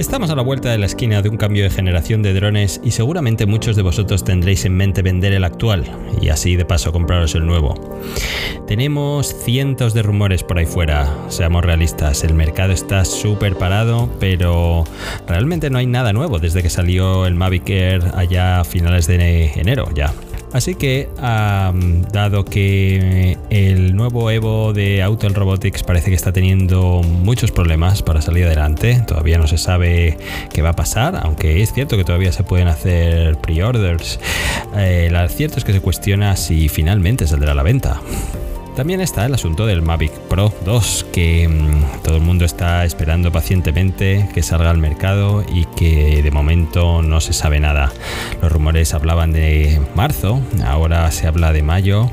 Estamos a la vuelta de la esquina de un cambio de generación de drones y seguramente muchos de vosotros tendréis en mente vender el actual y así de paso compraros el nuevo. Tenemos cientos de rumores por ahí fuera, seamos realistas, el mercado está súper parado, pero realmente no hay nada nuevo desde que salió el Mavic Air allá a finales de enero ya. Así que, dado que el nuevo Evo de Auto Robotics parece que está teniendo muchos problemas para salir adelante, todavía no se sabe qué va a pasar, aunque es cierto que todavía se pueden hacer pre-orders, eh, lo cierto es que se cuestiona si finalmente saldrá a la venta. También está el asunto del Mavic Pro 2, que mm, todo el mundo está esperando pacientemente que salga al mercado y que de momento no se sabe nada. Los rumores hablaban de marzo, ahora se habla de mayo,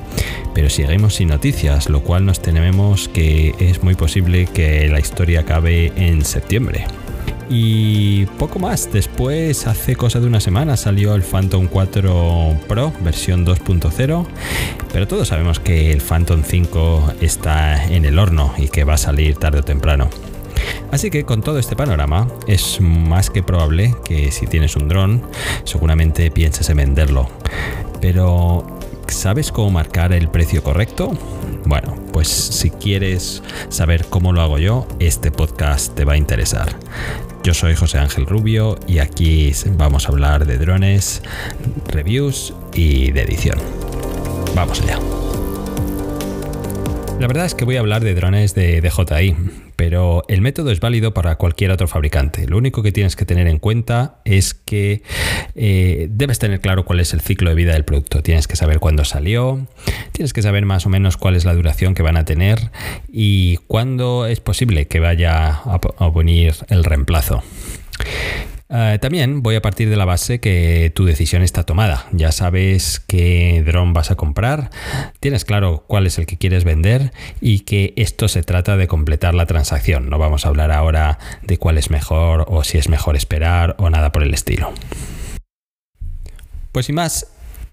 pero seguimos sin noticias, lo cual nos tememos que es muy posible que la historia acabe en septiembre. Y poco más. Después, hace cosa de una semana, salió el Phantom 4 Pro versión 2.0. Pero todos sabemos que el Phantom 5 está en el horno y que va a salir tarde o temprano. Así que con todo este panorama es más que probable que si tienes un dron seguramente pienses en venderlo. Pero ¿sabes cómo marcar el precio correcto? Bueno, pues si quieres saber cómo lo hago yo, este podcast te va a interesar. Yo soy José Ángel Rubio y aquí vamos a hablar de drones, reviews y de edición. Vamos allá. La verdad es que voy a hablar de drones de DJI, pero el método es válido para cualquier otro fabricante. Lo único que tienes que tener en cuenta es que eh, debes tener claro cuál es el ciclo de vida del producto. Tienes que saber cuándo salió, tienes que saber más o menos cuál es la duración que van a tener y cuándo es posible que vaya a venir el reemplazo. Eh, también voy a partir de la base que tu decisión está tomada. Ya sabes qué dron vas a comprar, tienes claro cuál es el que quieres vender y que esto se trata de completar la transacción. No vamos a hablar ahora de cuál es mejor o si es mejor esperar o nada por el estilo. Pues sin más,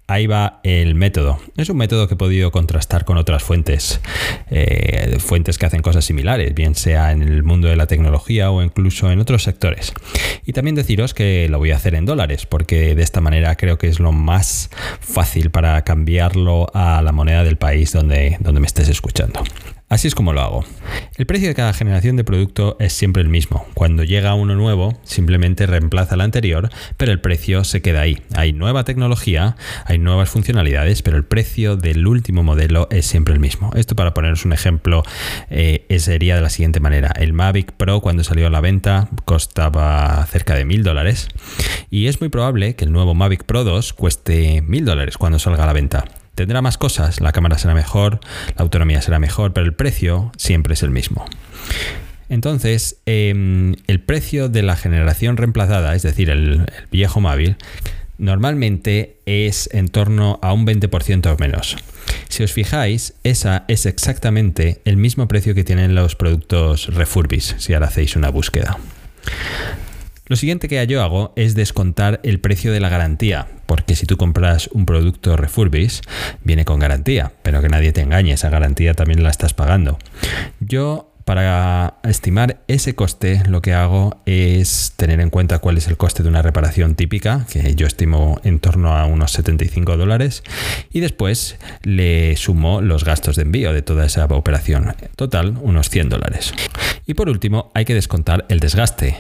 Ahí va el método. Es un método que he podido contrastar con otras fuentes, eh, fuentes que hacen cosas similares, bien sea en el mundo de la tecnología o incluso en otros sectores. Y también deciros que lo voy a hacer en dólares, porque de esta manera creo que es lo más fácil para cambiarlo a la moneda del país donde, donde me estés escuchando. Así es como lo hago. El precio de cada generación de producto es siempre el mismo. Cuando llega uno nuevo, simplemente reemplaza el anterior, pero el precio se queda ahí. Hay nueva tecnología, hay nuevas funcionalidades, pero el precio del último modelo es siempre el mismo. Esto para poneros un ejemplo eh, sería de la siguiente manera. El Mavic Pro cuando salió a la venta costaba cerca de mil dólares y es muy probable que el nuevo Mavic Pro 2 cueste mil dólares cuando salga a la venta. Tendrá más cosas, la cámara será mejor, la autonomía será mejor, pero el precio siempre es el mismo. Entonces, em, el precio de la generación reemplazada, es decir, el, viejo móvil, normalmente es en torno a un 20% o menos. Si os fijáis, esa es exactamente el mismo precio que tienen los productos refurbis, si ahora hacéis una búsqueda. Lo siguiente que yo hago es descontar el precio de la garantía, porque si tú compras un producto refurbish, viene con garantía, pero que nadie te engañe, esa garantía también la estás pagando. Yo para estimar ese coste, lo que hago es tener en cuenta cuál es el coste de una reparación típica, que yo estimo en torno a unos 75 dólares, y después le sumo los gastos de envío de toda esa operación. Total, unos 100 dólares. Y por último, hay que descontar el desgaste.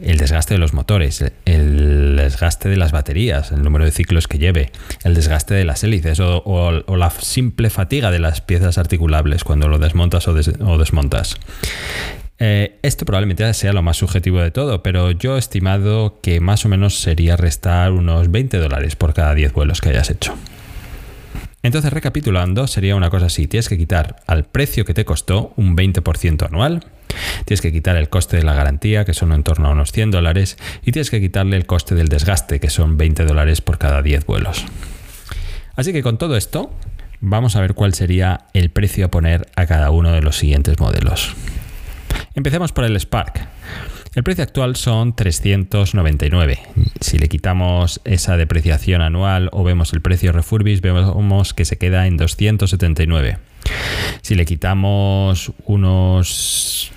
El desgaste de los motores, el desgaste de las baterías, el número de ciclos que lleve, el desgaste de las hélices o, la simple fatiga de las piezas articulables cuando lo desmontas o desmontas. Eh, esto probablemente sea lo más subjetivo de todo, pero yo he estimado que más o menos sería restar unos 20 dólares por cada 10 vuelos que hayas hecho. Entonces, recapitulando, sería una cosa así: tienes que quitar al precio que te costó un 20% anual, tienes que quitar el coste de la garantía, que son en torno a unos 100 dólares, y tienes que quitarle el coste del desgaste, que son 20 dólares por cada 10 vuelos. Así que con todo esto, vamos a ver cuál sería el precio a poner a cada uno de los siguientes modelos. Empecemos por el Spark. El precio actual son 399. Si le quitamos esa depreciación anual o vemos el precio refurbish, vemos que se queda en 279. Si le quitamos unos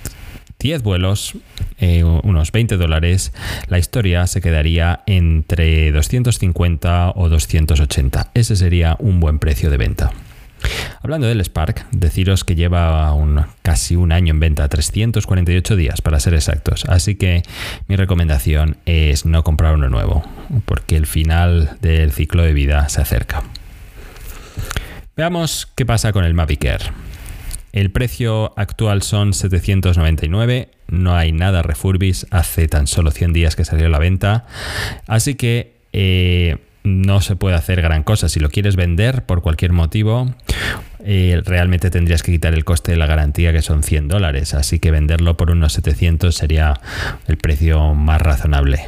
10 vuelos, eh, unos 20 dólares, la historia se quedaría entre 250 o 280. Ese sería un buen precio de venta. Hablando del Spark, deciros que lleva un, casi un año en venta, 348 días para ser exactos. Así que mi recomendación es no comprar uno nuevo, porque el final del ciclo de vida se acerca. Veamos qué pasa con el Mavic Air. El precio actual son 799, no hay nada refurbis, hace tan solo 100 días que salió a la venta, así que eh, no se puede hacer gran cosa. Si lo quieres vender por cualquier motivo, eh, realmente tendrías que quitar el coste de la garantía que son 100 dólares, así que venderlo por unos 700 sería el precio más razonable.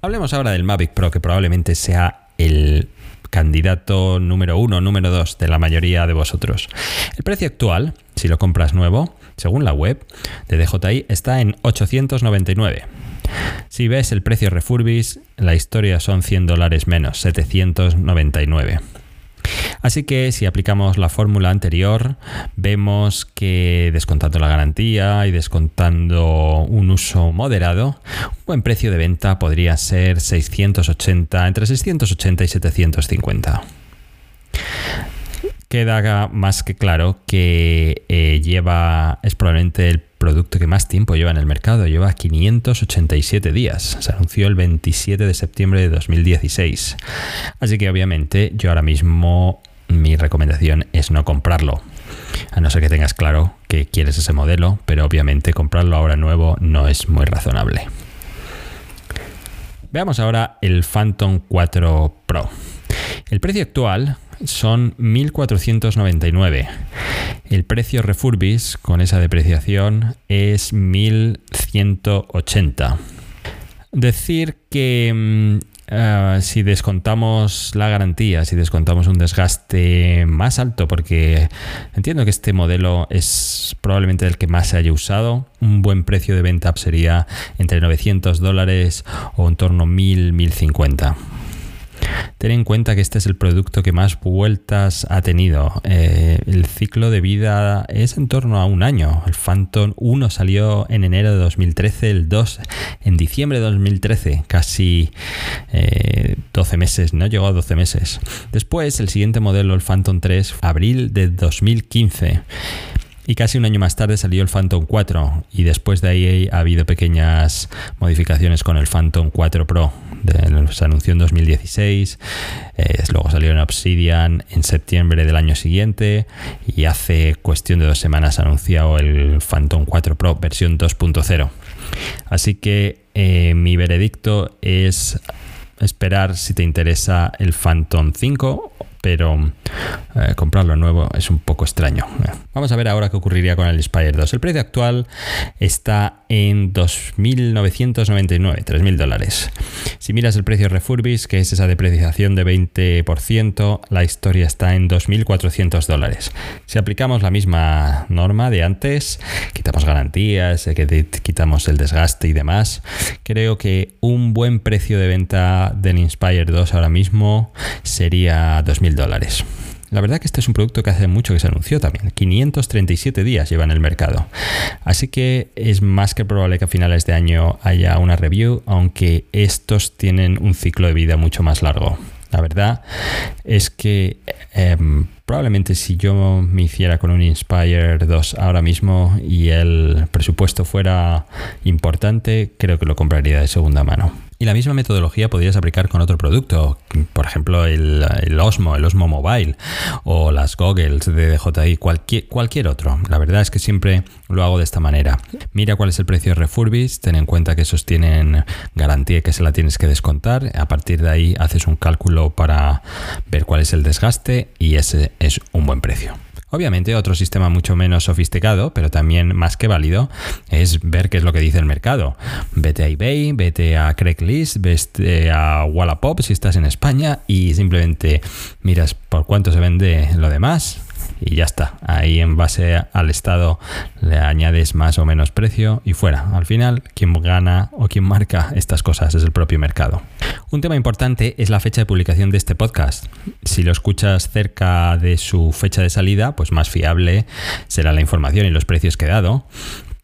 Hablemos ahora del Mavic Pro, que probablemente sea el candidato número uno, número dos de la mayoría de vosotros. El precio actual, si lo compras nuevo, según la web de DJI, está en 899. Si ves el precio refurbis, la historia son 100 dólares menos, 799. Así que si aplicamos la fórmula anterior, vemos que descontando la garantía y descontando un uso moderado, un buen precio de venta podría ser 680, entre 680 y 750 queda más que claro que eh, lleva, es probablemente el producto que más tiempo lleva en el mercado, lleva 587 días, se anunció el 27 de septiembre de 2016. Así que obviamente yo ahora mismo mi recomendación es no comprarlo. A no ser que tengas claro que quieres ese modelo, pero obviamente comprarlo ahora nuevo no es muy razonable. Veamos ahora el Phantom 4 Pro. El precio actual son 1.499. El precio refurbis con esa depreciación es 1.180. Decir que ah, si descontamos la garantía, si descontamos un desgaste más alto, porque entiendo que este modelo es probablemente el que más se haya usado, un buen precio de venta sería entre 900 dólares o en torno a 1000, 1050. Ten en cuenta que este es el producto que más vueltas ha tenido. Eh, el ciclo de vida es en torno a un año. El Phantom 1 salió en enero de 2013, el 2 en diciembre de 2013, casi 12 eh, meses, no llegó a 12 meses. Después, el siguiente modelo, el Phantom 3, abril de 2015. Y casi un año más tarde salió el Phantom 4 y después de ahí ha habido pequeñas modificaciones con el Phantom 4 Pro. se anunció en 2016, eh, luego salió en Obsidian en septiembre del año siguiente y hace cuestión de dos semanas anunciado el Phantom 4 Pro versión 2.0. Así que eh, mi veredicto es esperar si te interesa el Phantom 5 pero eh, comprarlo nuevo es un poco extraño. Vamos a ver ahora qué ocurriría con el Inspire 2. El precio actual está en 2.999, 3.000 dólares. Si miras el precio refurbis, que es esa depreciación de 20%, la historia está en 2.400 dólares. Si aplicamos la misma norma de antes, quitamos garantías, eh, quitamos el desgaste y demás, creo que un buen precio de venta del Inspire 2 ahora mismo sería 2.000 dólares. La verdad que este es un producto que hace mucho que se anunció también. 537 días lleva en el mercado. Así que es más que probable que a finales de año haya una review, aunque estos tienen un ciclo de vida mucho más largo. La verdad es que em, probablemente si yo me hiciera con un Inspire 2 ahora mismo y el presupuesto fuera importante, creo que lo compraría de segunda mano. Y la misma metodología podrías aplicar con otro producto, por ejemplo el, Osmo, el Osmo Mobile o las goggles de DJI, cualquier, cualquier otro. La verdad es que siempre lo hago de esta manera. Mira cuál es el precio de refurbis, ten en cuenta que esos tienen garantía que se la tienes que descontar. A partir de ahí haces un cálculo para ver cuál es el desgaste y ese es un buen precio. Obviamente otro sistema mucho menos sofisticado, pero también más que válido, es ver qué es lo que dice el mercado. Vete a eBay, vete a Craigslist, vete a Wallapop si estás en España y simplemente miras por cuánto se vende lo demás y ya está. Ahí en base al estado le añades más o menos precio y fuera. Al final, quien gana o quien marca estas cosas es el propio mercado. Un tema importante es la fecha de publicación de este podcast. Si lo escuchas cerca de su fecha de salida, pues más fiable será la información y los precios que he dado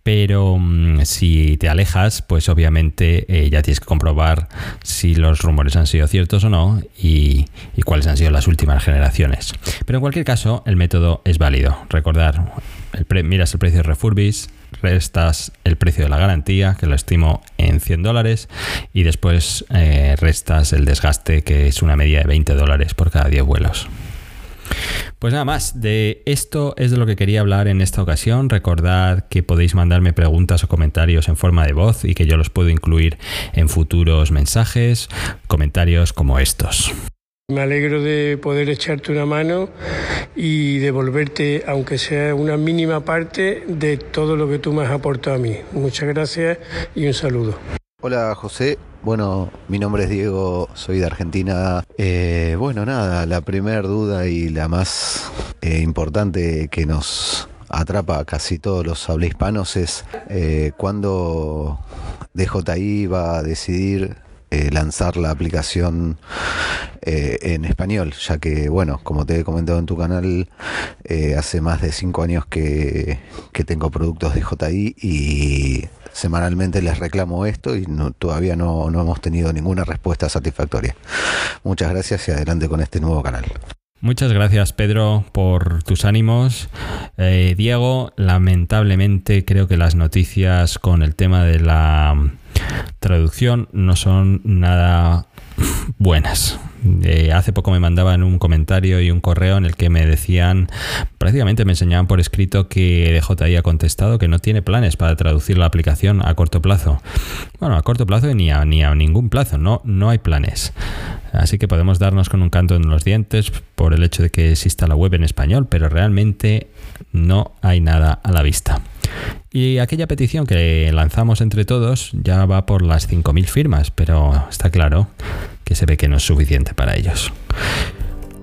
Pero mm, si te alejas, pues obviamente eh, ya tienes que comprobar si los rumores han sido ciertos o no y, cuáles han sido las últimas generaciones. Pero en cualquier caso, el método es válido. Recordar, miras el precio de Refurbis, restas el precio de la garantía, que lo estimo en 100 dólares, y después eh, restas el desgaste, que es una media de 20 dólares por cada 10 vuelos. Pues nada más, de esto es de lo que quería hablar en esta ocasión. Recordad que podéis mandarme preguntas o comentarios en forma de voz y que yo los puedo incluir en futuros mensajes, comentarios como estos. Me alegro de poder echarte una mano y devolverte, aunque sea una mínima parte, de todo lo que tú me has aportado a mí. Muchas gracias y un saludo. Hola José, bueno, mi nombre es Diego, soy de Argentina. Eh, bueno, nada, la primera duda y la más eh, importante que nos atrapa a casi todos los habla hispanos es eh, cuándo DJI va a decidir eh, lanzar la aplicación en español, ya que, bueno, como te he comentado en tu canal, hace más de cinco años que, que tengo productos de y semanalmente les reclamo esto y todavía no, hemos tenido ninguna respuesta satisfactoria. Muchas gracias y adelante con este nuevo canal. Muchas gracias Pedro por tus ánimos. Eh, Diego, lamentablemente creo que las noticias con el tema de la traducción no son nada buenas. Eh, hace poco me mandaban un comentario y un correo en el que me decían, prácticamente me enseñaban por escrito que DJI ha contestado que no tiene planes para traducir la aplicación a corto plazo. Bueno, a corto plazo ni a, ni a ningún plazo, no, no hay planes. Así que podemos darnos con un canto en los dientes por el hecho de que exista la web en español, pero realmente no hay nada a la vista. Y aquella petición que lanzamos entre todos ya va por las 5.000 firmas, pero está claro que se ve que no es suficiente para ellos.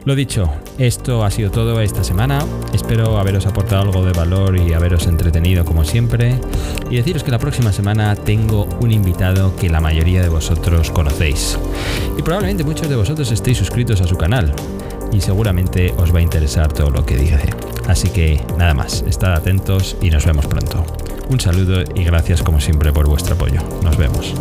Lo dicho, esto ha sido todo esta semana. Espero haberos aportado algo de valor y haberos entretenido como siempre. Y deciros que la próxima semana tengo un invitado que la mayoría de vosotros conocéis. Y probablemente muchos de vosotros estéis suscritos a su canal. Y seguramente os va a interesar todo lo que dice. Así que nada más, estad atentos y nos vemos pronto. Un saludo y gracias como siempre por vuestro apoyo. Nos vemos.